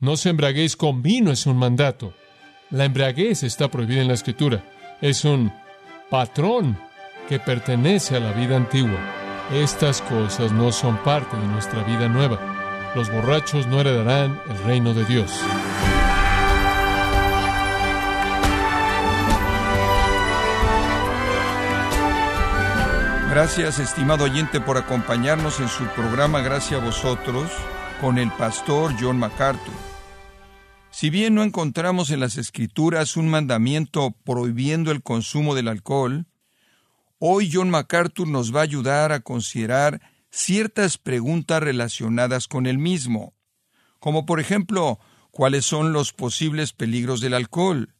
No se embraguéis con vino es un mandato. La embriaguez está prohibida en la escritura. Es un patrón que pertenece a la vida antigua. Estas cosas no son parte de nuestra vida nueva. Los borrachos no heredarán el reino de Dios. Gracias, estimado oyente, por acompañarnos en su programa Gracias a vosotros con el pastor John MacArthur. Si bien no encontramos en las Escrituras un mandamiento prohibiendo el consumo del alcohol, hoy John MacArthur nos va a ayudar a considerar ciertas preguntas relacionadas con el mismo, como por ejemplo, ¿cuáles son los posibles peligros del alcohol?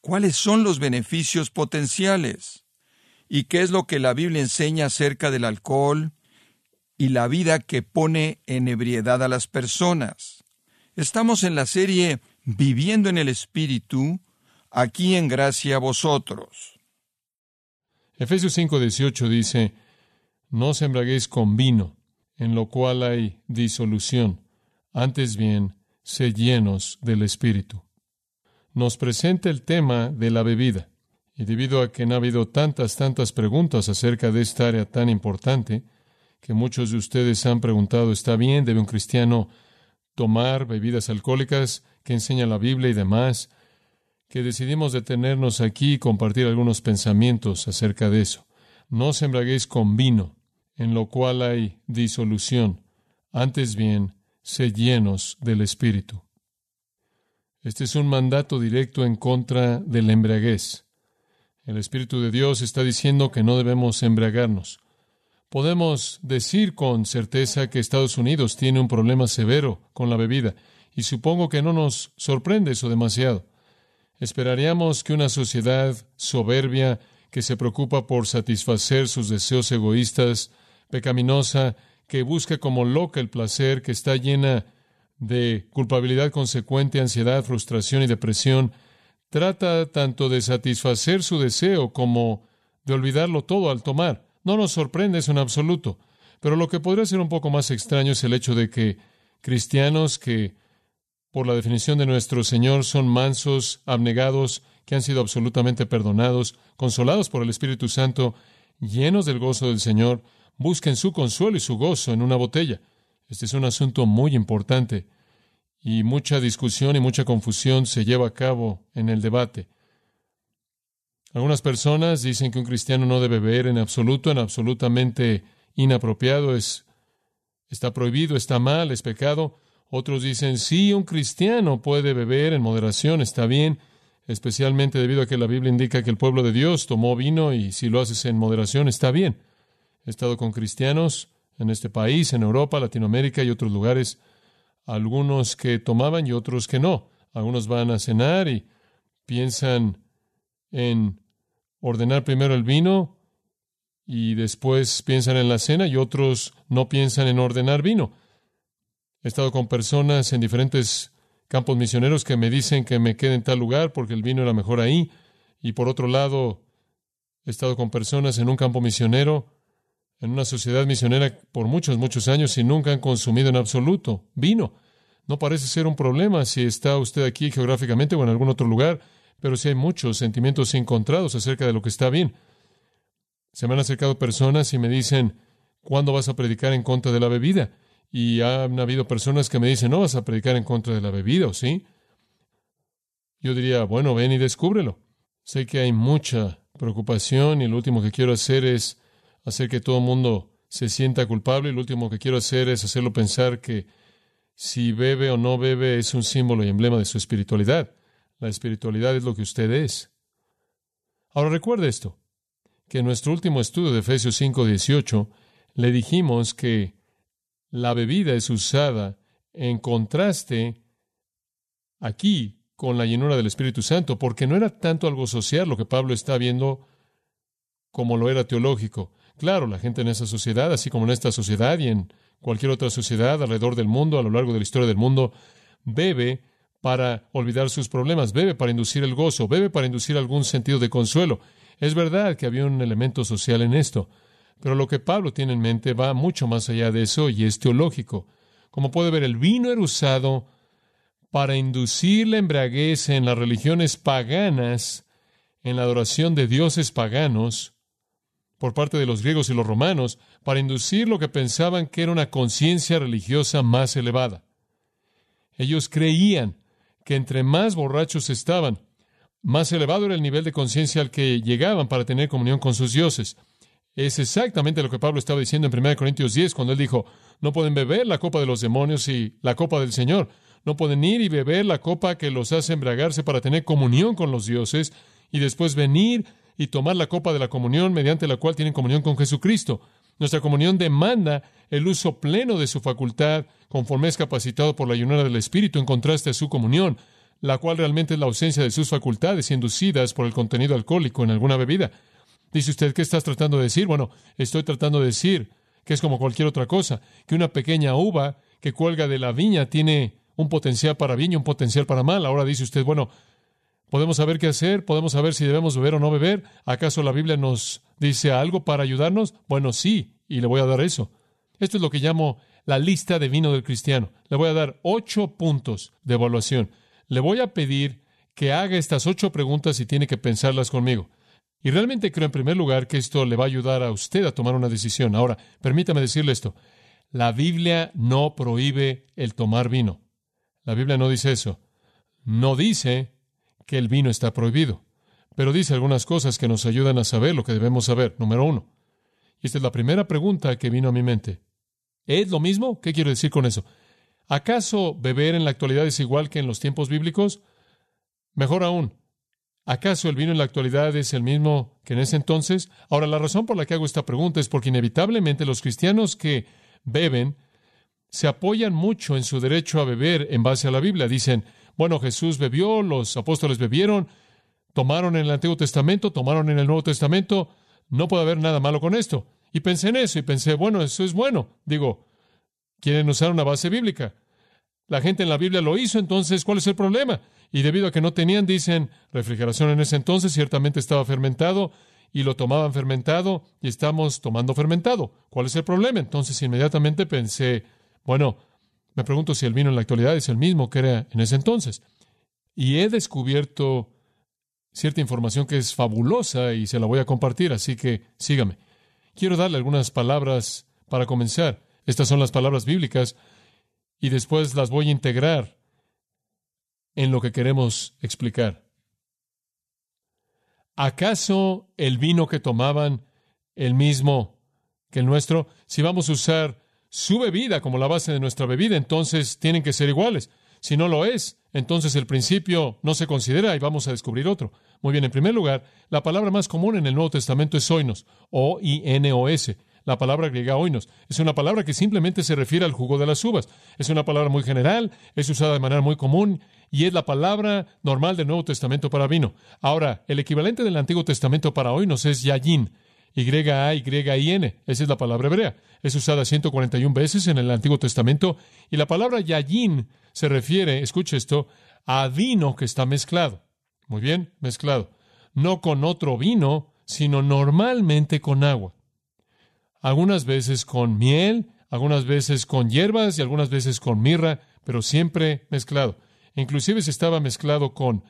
¿Cuáles son los beneficios potenciales? y qué es lo que la Biblia enseña acerca del alcohol y la vida que pone en ebriedad a las personas. Estamos en la serie Viviendo en el Espíritu, aquí en gracia a vosotros. Efesios 5:18 dice, No os embraguéis con vino, en lo cual hay disolución, antes bien, sed llenos del Espíritu. Nos presenta el tema de la bebida. Y debido a que no ha habido tantas, tantas preguntas acerca de esta área tan importante, que muchos de ustedes han preguntado, ¿está bien? ¿Debe un cristiano tomar bebidas alcohólicas que enseña la Biblia y demás? Que decidimos detenernos aquí y compartir algunos pensamientos acerca de eso. No os embraguéis con vino, en lo cual hay disolución. Antes bien, sed llenos del Espíritu. Este es un mandato directo en contra de la embriaguez. El Espíritu de Dios está diciendo que no debemos embriagarnos. Podemos decir con certeza que Estados Unidos tiene un problema severo con la bebida, y supongo que no nos sorprende eso demasiado. Esperaríamos que una sociedad soberbia, que se preocupa por satisfacer sus deseos egoístas, pecaminosa, que busca como loca el placer, que está llena de culpabilidad consecuente, ansiedad, frustración y depresión, trata tanto de satisfacer su deseo como de olvidarlo todo al tomar. No nos sorprende eso en absoluto. Pero lo que podría ser un poco más extraño es el hecho de que cristianos que, por la definición de nuestro Señor, son mansos, abnegados, que han sido absolutamente perdonados, consolados por el Espíritu Santo, llenos del gozo del Señor, busquen su consuelo y su gozo en una botella. Este es un asunto muy importante y mucha discusión y mucha confusión se lleva a cabo en el debate. Algunas personas dicen que un cristiano no debe beber en absoluto, en absolutamente inapropiado, es está prohibido, está mal, es pecado. Otros dicen, sí, un cristiano puede beber en moderación, está bien, especialmente debido a que la Biblia indica que el pueblo de Dios tomó vino y si lo haces en moderación, está bien. He estado con cristianos en este país, en Europa, Latinoamérica y otros lugares algunos que tomaban y otros que no. Algunos van a cenar y piensan en ordenar primero el vino y después piensan en la cena y otros no piensan en ordenar vino. He estado con personas en diferentes campos misioneros que me dicen que me quede en tal lugar porque el vino era mejor ahí. Y por otro lado, he estado con personas en un campo misionero en una sociedad misionera por muchos, muchos años y nunca han consumido en absoluto vino. No parece ser un problema si está usted aquí geográficamente o en algún otro lugar, pero sí hay muchos sentimientos encontrados acerca de lo que está bien. Se me han acercado personas y me dicen, ¿cuándo vas a predicar en contra de la bebida? Y han habido personas que me dicen, no vas a predicar en contra de la bebida, ¿o sí? Yo diría, bueno, ven y descúbrelo. Sé que hay mucha preocupación y lo último que quiero hacer es hacer que todo el mundo se sienta culpable y lo último que quiero hacer es hacerlo pensar que si bebe o no bebe es un símbolo y emblema de su espiritualidad. La espiritualidad es lo que usted es. Ahora recuerde esto, que en nuestro último estudio de Efesios 5:18 le dijimos que la bebida es usada en contraste aquí con la llenura del Espíritu Santo, porque no era tanto algo social lo que Pablo está viendo como lo era teológico. Claro, la gente en esa sociedad, así como en esta sociedad y en cualquier otra sociedad alrededor del mundo, a lo largo de la historia del mundo, bebe para olvidar sus problemas, bebe para inducir el gozo, bebe para inducir algún sentido de consuelo. Es verdad que había un elemento social en esto, pero lo que Pablo tiene en mente va mucho más allá de eso y es teológico. Como puede ver, el vino era usado para inducir la embriaguez en las religiones paganas, en la adoración de dioses paganos, por parte de los griegos y los romanos, para inducir lo que pensaban que era una conciencia religiosa más elevada. Ellos creían que entre más borrachos estaban, más elevado era el nivel de conciencia al que llegaban para tener comunión con sus dioses. Es exactamente lo que Pablo estaba diciendo en 1 Corintios 10, cuando él dijo, no pueden beber la copa de los demonios y la copa del Señor. No pueden ir y beber la copa que los hace embriagarse para tener comunión con los dioses y después venir y tomar la copa de la comunión mediante la cual tienen comunión con Jesucristo. Nuestra comunión demanda el uso pleno de su facultad conforme es capacitado por la llenura del Espíritu en contraste a su comunión, la cual realmente es la ausencia de sus facultades inducidas por el contenido alcohólico en alguna bebida. Dice usted, ¿qué estás tratando de decir? Bueno, estoy tratando de decir que es como cualquier otra cosa, que una pequeña uva que cuelga de la viña tiene un potencial para bien y un potencial para mal. Ahora dice usted, bueno, podemos saber qué hacer, podemos saber si debemos beber o no beber. ¿Acaso la Biblia nos dice algo para ayudarnos? Bueno, sí, y le voy a dar eso. Esto es lo que llamo la lista de vino del cristiano. Le voy a dar ocho puntos de evaluación. Le voy a pedir que haga estas ocho preguntas y tiene que pensarlas conmigo. Y realmente creo en primer lugar que esto le va a ayudar a usted a tomar una decisión. Ahora, permítame decirle esto. La Biblia no prohíbe el tomar vino. La Biblia no dice eso. No dice que el vino está prohibido, pero dice algunas cosas que nos ayudan a saber lo que debemos saber. Número uno. Y esta es la primera pregunta que vino a mi mente. ¿Es lo mismo? ¿Qué quiero decir con eso? ¿Acaso beber en la actualidad es igual que en los tiempos bíblicos? Mejor aún, ¿Acaso el vino en la actualidad es el mismo que en ese entonces? Ahora, la razón por la que hago esta pregunta es porque inevitablemente los cristianos que beben se apoyan mucho en su derecho a beber en base a la Biblia. Dicen, bueno, Jesús bebió, los apóstoles bebieron, tomaron en el Antiguo Testamento, tomaron en el Nuevo Testamento, no puede haber nada malo con esto. Y pensé en eso y pensé, bueno, eso es bueno. Digo, quieren usar una base bíblica. La gente en la Biblia lo hizo, entonces, ¿cuál es el problema? Y debido a que no tenían, dicen, refrigeración en ese entonces, ciertamente estaba fermentado y lo tomaban fermentado y estamos tomando fermentado. ¿Cuál es el problema? Entonces inmediatamente pensé, bueno, me pregunto si el vino en la actualidad es el mismo que era en ese entonces. Y he descubierto cierta información que es fabulosa y se la voy a compartir, así que sígame. Quiero darle algunas palabras para comenzar. Estas son las palabras bíblicas y después las voy a integrar en lo que queremos explicar. ¿Acaso el vino que tomaban el mismo que el nuestro? Si vamos a usar su bebida como la base de nuestra bebida, entonces tienen que ser iguales. Si no lo es, entonces el principio no se considera y vamos a descubrir otro. Muy bien, en primer lugar, la palabra más común en el Nuevo Testamento es oinos, O-I-N-O-S. La palabra griega oinos es una palabra que simplemente se refiere al jugo de las uvas. Es una palabra muy general, es usada de manera muy común y es la palabra normal del Nuevo Testamento para vino. Ahora, el equivalente del Antiguo Testamento para oinos es yayin. Y-A-Y-I-N. Esa es la palabra hebrea. Es usada 141 veces en el Antiguo Testamento y la palabra yayin se refiere, escuche esto, a vino que está mezclado. Muy bien, mezclado. No con otro vino, sino normalmente con agua algunas veces con miel, algunas veces con hierbas y algunas veces con mirra, pero siempre mezclado. Inclusive si estaba mezclado con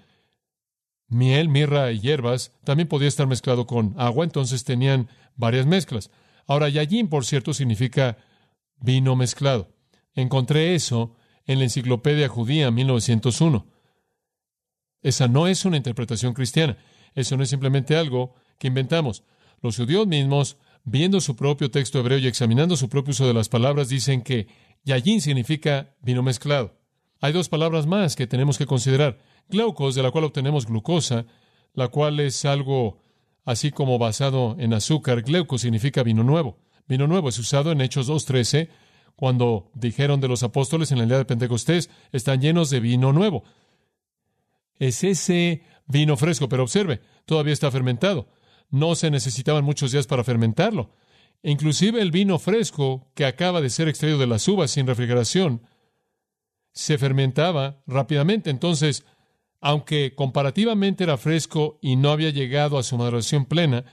miel, mirra y hierbas, también podía estar mezclado con agua, entonces tenían varias mezclas. Ahora, yayin, por cierto, significa vino mezclado. Encontré eso en la Enciclopedia Judía 1901. Esa no es una interpretación cristiana. Eso no es simplemente algo que inventamos. Los judíos mismos viendo su propio texto hebreo y examinando su propio uso de las palabras, dicen que yayin significa vino mezclado. Hay dos palabras más que tenemos que considerar. Glaucos, de la cual obtenemos glucosa, la cual es algo así como basado en azúcar. Glaucos significa vino nuevo. Vino nuevo es usado en Hechos 2.13, cuando dijeron de los apóstoles en el día de Pentecostés, están llenos de vino nuevo. Es ese vino fresco, pero observe, todavía está fermentado no se necesitaban muchos días para fermentarlo. E inclusive el vino fresco que acaba de ser extraído de las uvas sin refrigeración se fermentaba rápidamente. Entonces, aunque comparativamente era fresco y no había llegado a su maduración plena,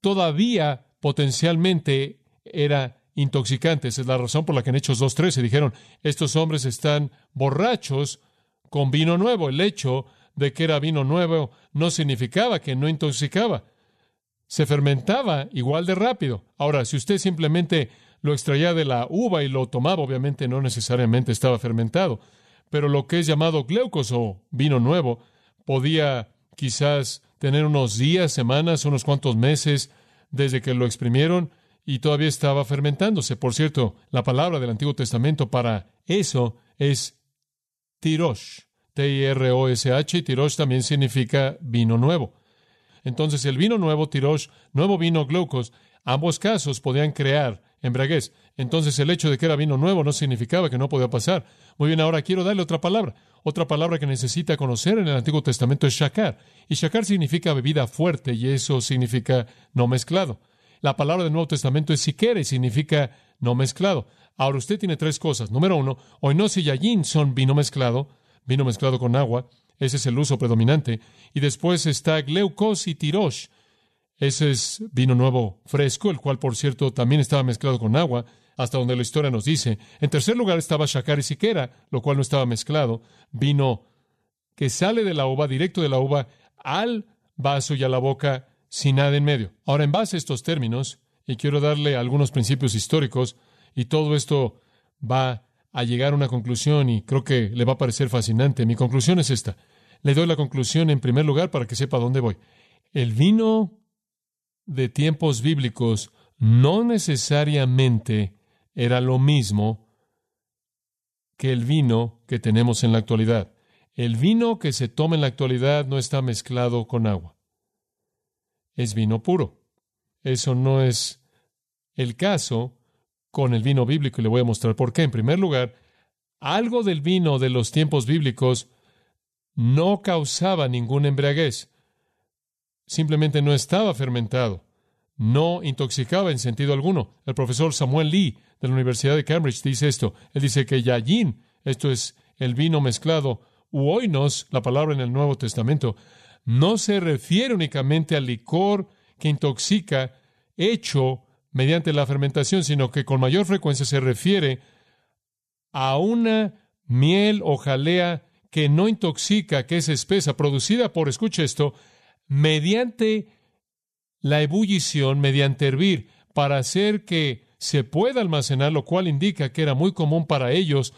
todavía potencialmente era intoxicante. Esa es la razón por la que en Hechos 2.13 dijeron, estos hombres están borrachos con vino nuevo. El hecho de que era vino nuevo no significaba que no intoxicaba. Se fermentaba igual de rápido. Ahora, si usted simplemente lo extraía de la uva y lo tomaba, obviamente no necesariamente estaba fermentado. Pero lo que es llamado gleucos o vino nuevo podía quizás tener unos días, semanas, unos cuantos meses desde que lo exprimieron y todavía estaba fermentándose. Por cierto, la palabra del Antiguo Testamento para eso es tirosh, T-I-R-O-S-H, y tirosh también significa vino nuevo. Entonces, el vino nuevo, tirosh, nuevo vino, glucos, ambos casos podían crear embriaguez. Entonces, el hecho de que era vino nuevo no significaba que no podía pasar. Muy bien, ahora quiero darle otra palabra. Otra palabra que necesita conocer en el Antiguo Testamento es shakar. Y shakar significa bebida fuerte y eso significa no mezclado. La palabra del Nuevo Testamento es siquere y significa no mezclado. Ahora usted tiene tres cosas. Número uno, oinos y yayin son vino mezclado, vino mezclado con agua. Ese es el uso predominante. Y después está gleucos y tirosh. Ese es vino nuevo fresco, el cual, por cierto, también estaba mezclado con agua, hasta donde la historia nos dice. En tercer lugar estaba shakar y siquera, lo cual no estaba mezclado. Vino que sale de la uva, directo de la uva, al vaso y a la boca sin nada en medio. Ahora, en base a estos términos, y quiero darle algunos principios históricos, y todo esto va a llegar a una conclusión y creo que le va a parecer fascinante. Mi conclusión es esta. Le doy la conclusión en primer lugar para que sepa dónde voy. El vino de tiempos bíblicos no necesariamente era lo mismo que el vino que tenemos en la actualidad. El vino que se toma en la actualidad no está mezclado con agua es vino puro. Eso no es el caso con el vino bíblico y le voy a mostrar por qué. En primer lugar, algo del vino de los tiempos bíblicos no causaba ningún embriaguez. Simplemente no estaba fermentado. No intoxicaba en sentido alguno. El profesor Samuel Lee de la Universidad de Cambridge dice esto. Él dice que yayin, esto es el vino mezclado, u oinos, la palabra en el Nuevo Testamento, no se refiere únicamente al licor que intoxica hecho mediante la fermentación, sino que con mayor frecuencia se refiere a una miel o jalea que no intoxica, que es espesa, producida por, escuche esto, mediante la ebullición, mediante hervir, para hacer que se pueda almacenar, lo cual indica que era muy común para ellos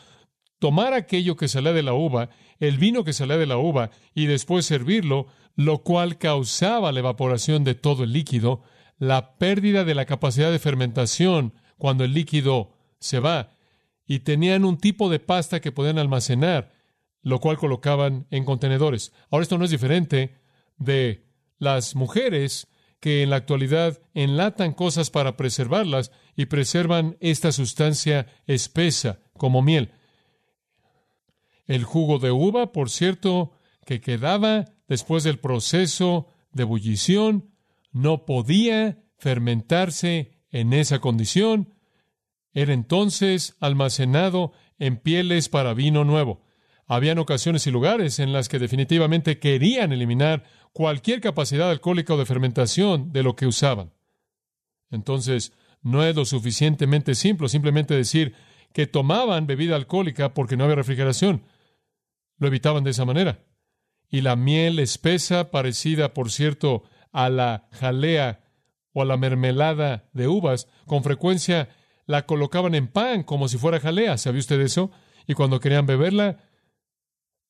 tomar aquello que salía de la uva, el vino que salía de la uva, y después servirlo, lo cual causaba la evaporación de todo el líquido, la pérdida de la capacidad de fermentación cuando el líquido se va, y tenían un tipo de pasta que podían almacenar, lo cual colocaban en contenedores. Ahora esto no es diferente de las mujeres que en la actualidad enlatan cosas para preservarlas y preservan esta sustancia espesa como miel. El jugo de uva, por cierto, que quedaba después del proceso de ebullición, no podía fermentarse en esa condición. Era entonces almacenado en pieles para vino nuevo. Habían ocasiones y lugares en las que definitivamente querían eliminar cualquier capacidad alcohólica o de fermentación de lo que usaban. Entonces, no es lo suficientemente simple simplemente decir que tomaban bebida alcohólica porque no había refrigeración. Lo evitaban de esa manera. Y la miel espesa, parecida, por cierto, a la jalea o a la mermelada de uvas, con frecuencia la colocaban en pan como si fuera jalea. ¿Sabía usted eso? Y cuando querían beberla,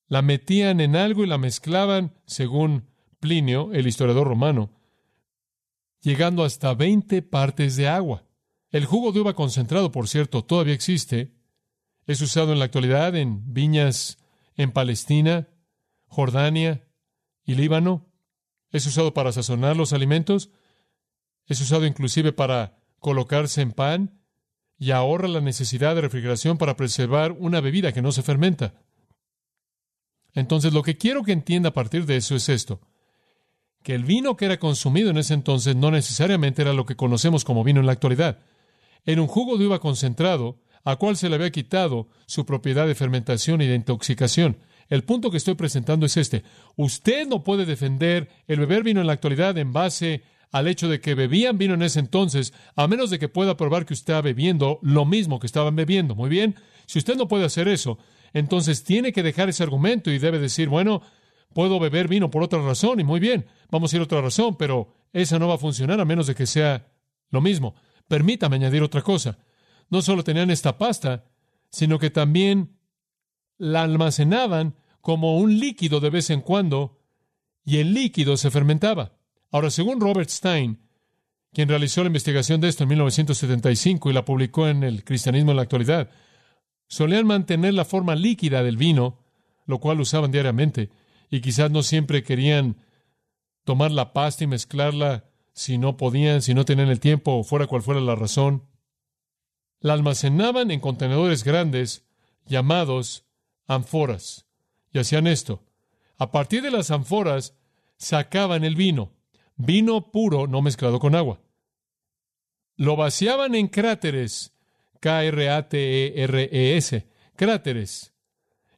la metían en algo y la mezclaban, según Plinio, el historiador romano, llegando hasta 20 partes de agua. El jugo de uva concentrado, por cierto, todavía existe. Es usado en la actualidad en viñas en Palestina, Jordania y Líbano. Es usado para sazonar los alimentos. Es usado inclusive para colocarse en pan y ahorra la necesidad de refrigeración para preservar una bebida que no se fermenta. Entonces, lo que quiero que entienda a partir de eso es esto, que el vino que era consumido en ese entonces no necesariamente era lo que conocemos como vino en la actualidad. Era un jugo de uva concentrado a cual se le había quitado su propiedad de fermentación y de intoxicación. El punto que estoy presentando es este. Usted no puede defender el beber vino en la actualidad en base al hecho de que bebían vino en ese entonces, a menos de que pueda probar que usted está bebiendo lo mismo que estaban bebiendo. Muy bien, si usted no puede hacer eso, entonces tiene que dejar ese argumento y debe decir, bueno, puedo beber vino por otra razón y muy bien, vamos a ir a otra razón, pero esa no va a funcionar a menos de que sea lo mismo. Permítame añadir otra cosa. No solo tenían esta pasta, sino que también la almacenaban como un líquido de vez en cuando y el líquido se fermentaba. Ahora, según Robert Stein, quien realizó la investigación de esto en 1975 y la publicó en el Cristianismo en la actualidad, solían mantener la forma líquida del vino, lo cual usaban diariamente, y quizás no siempre querían tomar la pasta y mezclarla si no podían, si no tenían el tiempo o fuera cual fuera la razón. La almacenaban en contenedores grandes llamados ánforas y hacían esto. A partir de las ánforas sacaban el vino, vino puro no mezclado con agua. Lo vaciaban en cráteres, K-R-A-T-E-R-E-S, cráteres.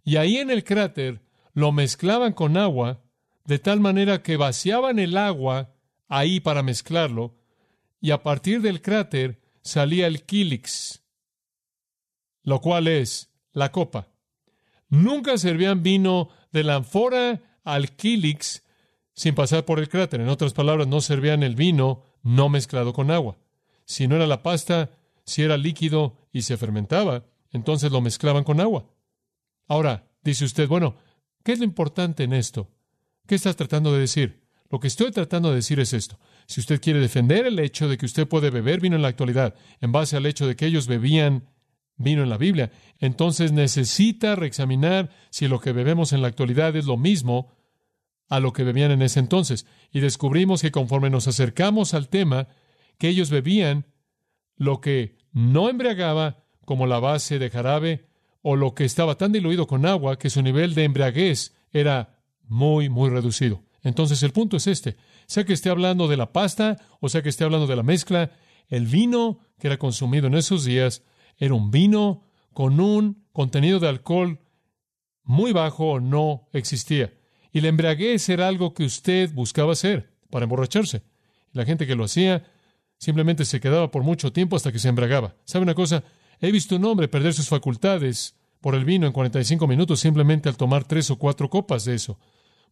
Y ahí en el cráter lo mezclaban con agua, de tal manera que vaciaban el agua ahí para mezclarlo, y a partir del cráter salía el kílix, lo cual es la copa. Nunca servían vino de la ánfora al kílix sin pasar por el cráter. En otras palabras, no servían el vino no mezclado con agua. Si no era la pasta, si era líquido y se fermentaba, entonces lo mezclaban con agua. Ahora, dice usted, bueno, ¿qué es lo importante en esto? ¿Qué estás tratando de decir? Lo que estoy tratando de decir es esto. Si usted quiere defender el hecho de que usted puede beber vino en la actualidad en base al hecho de que ellos bebían vino en la Biblia, entonces necesita reexaminar si lo que bebemos en la actualidad es lo mismo a lo que bebían en ese entonces. Y descubrimos que conforme nos acercamos al tema, que ellos bebían lo que no embriagaba como la base de jarabe o lo que estaba tan diluido con agua que su nivel de embriaguez era muy, muy reducido. Entonces el punto es este, sea que esté hablando de la pasta o sea que esté hablando de la mezcla, el vino que era consumido en esos días era un vino con un contenido de alcohol muy bajo no existía. Y la embriaguez era algo que usted buscaba hacer para emborracharse. La gente que lo hacía simplemente se quedaba por mucho tiempo hasta que se embriagaba. ¿Sabe una cosa? He visto un hombre perder sus facultades por el vino en 45 minutos simplemente al tomar tres o cuatro copas de eso.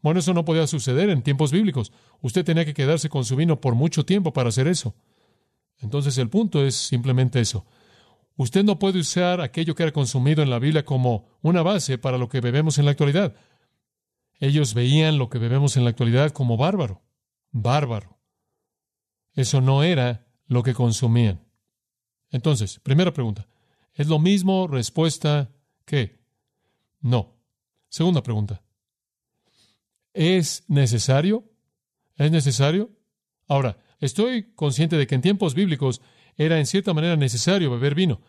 Bueno, eso no podía suceder en tiempos bíblicos. Usted tenía que quedarse con su vino por mucho tiempo para hacer eso. Entonces el punto es simplemente eso. Usted no puede usar aquello que era consumido en la Biblia como una base para lo que bebemos en la actualidad. Ellos veían lo que bebemos en la actualidad como bárbaro. Bárbaro. Eso no era lo que consumían. Entonces, primera pregunta. ¿Es lo mismo respuesta que? No. Segunda pregunta. ¿Es necesario? ¿Es necesario? Ahora, estoy consciente de que en tiempos bíblicos era en cierta manera necesario beber vino.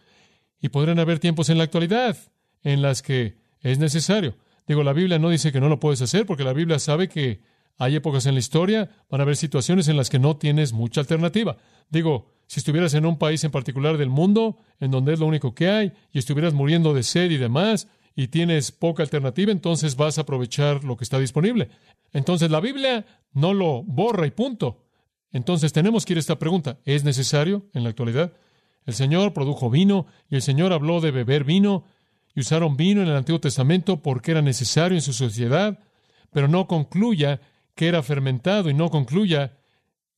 Y podrían haber tiempos en la actualidad en las que es necesario. Digo, la Biblia no dice que no lo puedes hacer porque la Biblia sabe que hay épocas en la historia, van a haber situaciones en las que no tienes mucha alternativa. Digo, si estuvieras en un país en particular del mundo, en donde es lo único que hay, y estuvieras muriendo de sed y demás, y tienes poca alternativa, entonces vas a aprovechar lo que está disponible. Entonces la Biblia no lo borra y punto. Entonces tenemos que ir a esta pregunta. ¿Es necesario en la actualidad? El Señor produjo vino y el Señor habló de beber vino y usaron vino en el Antiguo Testamento porque era necesario en su sociedad, pero no concluya que era fermentado y no concluya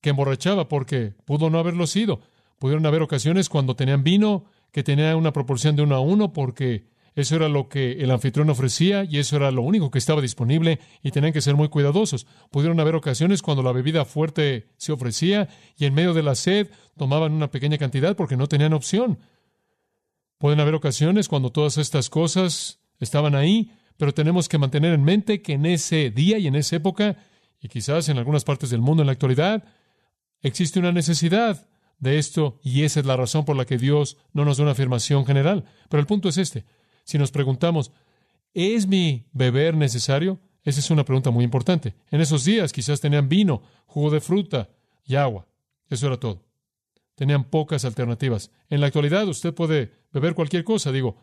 que emborrachaba porque pudo no haberlo sido. Pudieron haber ocasiones cuando tenían vino que tenía una proporción de uno a uno porque eso era lo que el anfitrión ofrecía y eso era lo único que estaba disponible y tenían que ser muy cuidadosos. Pudieron haber ocasiones cuando la bebida fuerte se ofrecía y en medio de la sed tomaban una pequeña cantidad porque no tenían opción. Pueden haber ocasiones cuando todas estas cosas estaban ahí, pero tenemos que mantener en mente que en ese día y en esa época, y quizás en algunas partes del mundo en la actualidad, existe una necesidad de esto y esa es la razón por la que Dios no nos da una afirmación general. Pero el punto es este. Si nos preguntamos, ¿es mi beber necesario? Esa es una pregunta muy importante. En esos días quizás tenían vino, jugo de fruta y agua. Eso era todo. Tenían pocas alternativas. En la actualidad usted puede beber cualquier cosa. Digo,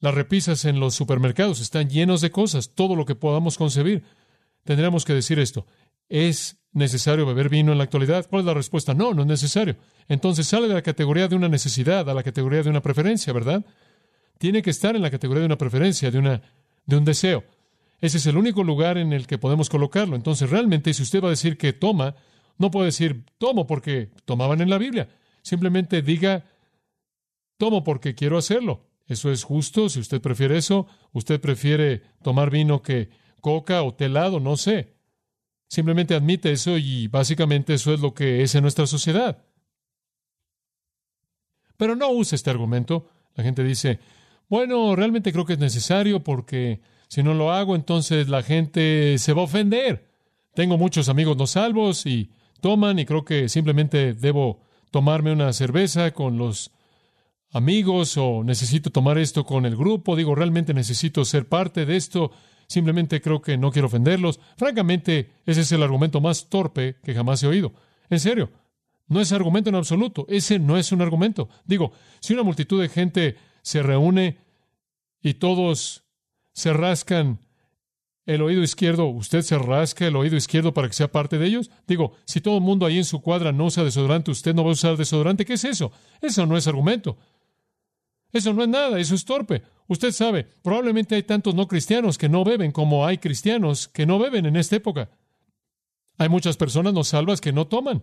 las repisas en los supermercados están llenos de cosas, todo lo que podamos concebir. Tendríamos que decir esto. ¿Es necesario beber vino en la actualidad? ¿Cuál es la respuesta? No, no es necesario. Entonces sale de la categoría de una necesidad a la categoría de una preferencia, ¿verdad? Tiene que estar en la categoría de una preferencia, de, una, de un deseo. Ese es el único lugar en el que podemos colocarlo. Entonces, realmente, si usted va a decir que toma, no puede decir tomo porque tomaban en la Biblia. Simplemente diga tomo porque quiero hacerlo. Eso es justo. Si usted prefiere eso, usted prefiere tomar vino que coca o telado, no sé. Simplemente admite eso y básicamente eso es lo que es en nuestra sociedad. Pero no use este argumento. La gente dice, bueno, realmente creo que es necesario porque si no lo hago, entonces la gente se va a ofender. Tengo muchos amigos no salvos y toman y creo que simplemente debo tomarme una cerveza con los amigos o necesito tomar esto con el grupo. Digo, realmente necesito ser parte de esto. Simplemente creo que no quiero ofenderlos. Francamente, ese es el argumento más torpe que jamás he oído. En serio, no es argumento en absoluto. Ese no es un argumento. Digo, si una multitud de gente se reúne y todos se rascan el oído izquierdo, ¿usted se rasca el oído izquierdo para que sea parte de ellos? Digo, si todo el mundo ahí en su cuadra no usa desodorante, ¿usted no va a usar desodorante? ¿Qué es eso? Eso no es argumento. Eso no es nada, eso es torpe. Usted sabe, probablemente hay tantos no cristianos que no beben como hay cristianos que no beben en esta época. Hay muchas personas no salvas que no toman.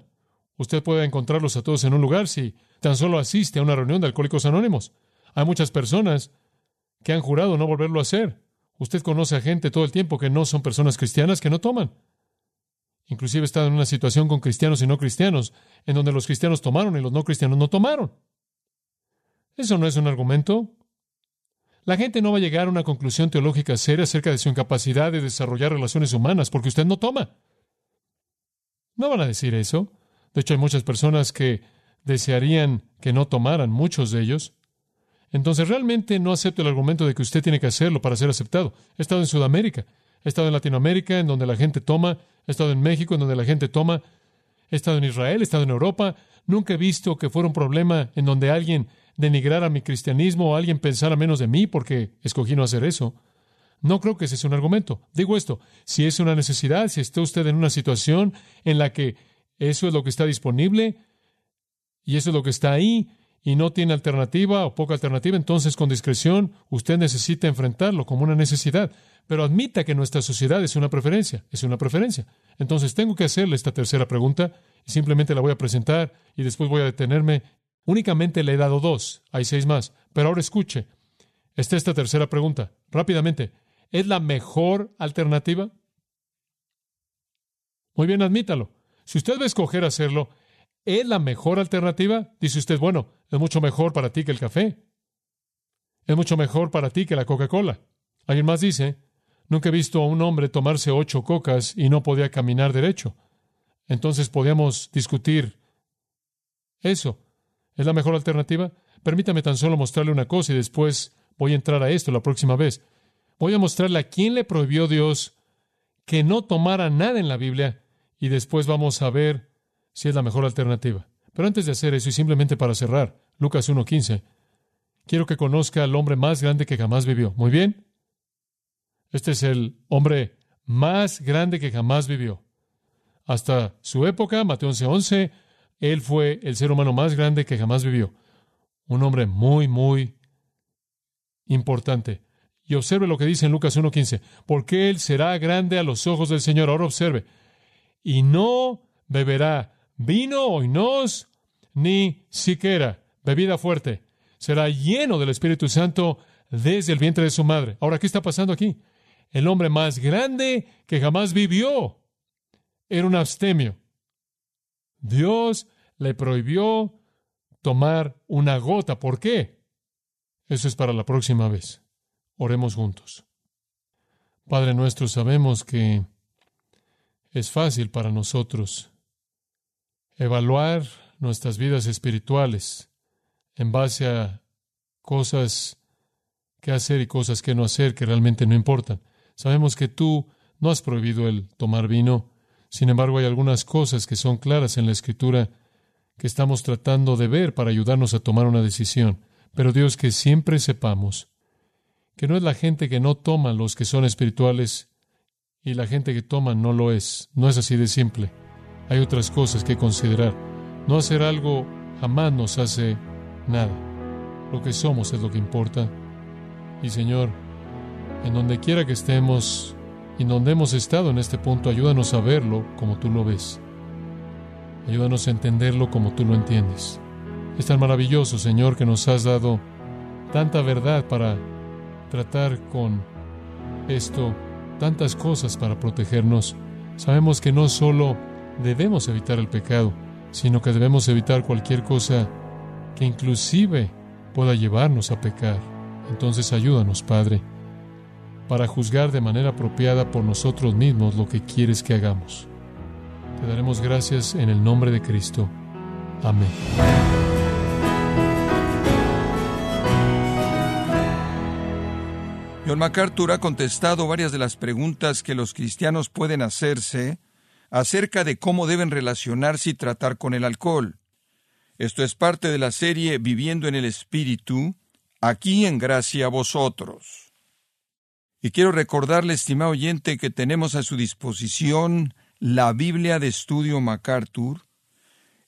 Usted puede encontrarlos a todos en un lugar si tan solo asiste a una reunión de alcohólicos anónimos. Hay muchas personas que han jurado no volverlo a hacer. Usted conoce a gente todo el tiempo que no son personas cristianas que no toman. Inclusive he estado en una situación con cristianos y no cristianos, en donde los cristianos tomaron y los no cristianos no tomaron. Eso no es un argumento. La gente no va a llegar a una conclusión teológica seria acerca de su incapacidad de desarrollar relaciones humanas porque usted no toma. No van a decir eso. De hecho, hay muchas personas que desearían que no tomaran, muchos de ellos. Entonces, realmente no acepto el argumento de que usted tiene que hacerlo para ser aceptado. He estado en Sudamérica, he estado en Latinoamérica, en donde la gente toma, he estado en México, en donde la gente toma, he estado en Israel, he estado en Europa. Nunca he visto que fuera un problema en donde alguien denigrara mi cristianismo o alguien pensara menos de mí porque escogí no hacer eso. No creo que ese sea un argumento. Digo esto, si es una necesidad, si está usted en una situación en la que eso es lo que está disponible y eso es lo que está ahí y no tiene alternativa o poca alternativa, entonces con discreción usted necesita enfrentarlo como una necesidad. Pero admita que nuestra sociedad es una preferencia, es una preferencia. Entonces tengo que hacerle esta tercera pregunta y simplemente la voy a presentar y después voy a detenerme. Únicamente le he dado dos, hay seis más. Pero ahora escuche, está esta tercera pregunta. Rápidamente, ¿es la mejor alternativa? Muy bien, admítalo. Si usted va a escoger hacerlo, ¿es la mejor alternativa? Dice usted, bueno, es mucho mejor para ti que el café. Es mucho mejor para ti que la Coca-Cola. Alguien más dice, nunca he visto a un hombre tomarse ocho cocas y no podía caminar derecho. Entonces podíamos discutir eso. ¿Es la mejor alternativa? Permítame tan solo mostrarle una cosa y después voy a entrar a esto la próxima vez. Voy a mostrarle a quién le prohibió Dios que no tomara nada en la Biblia y después vamos a ver si es la mejor alternativa. Pero antes de hacer eso y simplemente para cerrar, Lucas 1.15, quiero que conozca al hombre más grande que jamás vivió. Muy bien. Este es el hombre más grande que jamás vivió. Hasta su época, Mateo 11.11, él fue el ser humano más grande que jamás vivió. Un hombre muy, muy importante. Y observe lo que dice en Lucas 1.15, porque él será grande a los ojos del Señor. Ahora observe, y no beberá vino o inos, ni siquiera bebida fuerte. Será lleno del Espíritu Santo desde el vientre de su madre. Ahora, ¿qué está pasando aquí? El hombre más grande que jamás vivió era un abstemio. Dios le prohibió tomar una gota. ¿Por qué? Eso es para la próxima vez. Oremos juntos. Padre nuestro, sabemos que es fácil para nosotros evaluar nuestras vidas espirituales en base a cosas que hacer y cosas que no hacer que realmente no importan. Sabemos que tú no has prohibido el tomar vino, sin embargo hay algunas cosas que son claras en la escritura que estamos tratando de ver para ayudarnos a tomar una decisión. Pero Dios, que siempre sepamos que no es la gente que no toma los que son espirituales y la gente que toma no lo es. No es así de simple. Hay otras cosas que considerar. No hacer algo jamás nos hace nada. Lo que somos es lo que importa. Y Señor, en donde quiera que estemos y donde hemos estado en este punto, ayúdanos a verlo como tú lo ves. Ayúdanos a entenderlo como tú lo entiendes. Es tan maravilloso, Señor, que nos has dado tanta verdad para tratar con esto, tantas cosas para protegernos. Sabemos que no solo debemos evitar el pecado, sino que debemos evitar cualquier cosa que inclusive pueda llevarnos a pecar. Entonces ayúdanos, Padre para juzgar de manera apropiada por nosotros mismos lo que quieres que hagamos. Te daremos gracias en el nombre de Cristo. Amén. John MacArthur ha contestado varias de las preguntas que los cristianos pueden hacerse acerca de cómo deben relacionarse y tratar con el alcohol. Esto es parte de la serie Viviendo en el Espíritu, aquí en gracia a vosotros. Y quiero recordarle, estimado oyente, que tenemos a su disposición la Biblia de Estudio MacArthur,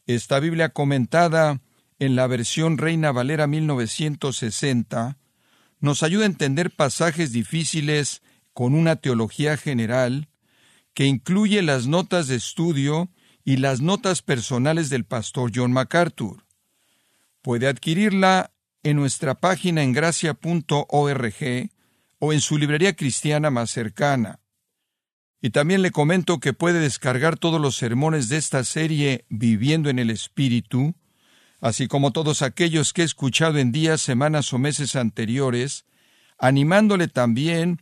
esta Biblia comentada en la versión Reina Valera 1960, nos ayuda a entender pasajes difíciles con una teología general que incluye las notas de estudio y las notas personales del pastor John MacArthur. Puede adquirirla en nuestra página en gracia.org o en su librería cristiana más cercana. Y también le comento que puede descargar todos los sermones de esta serie Viviendo en el Espíritu, así como todos aquellos que he escuchado en días, semanas o meses anteriores, animándole también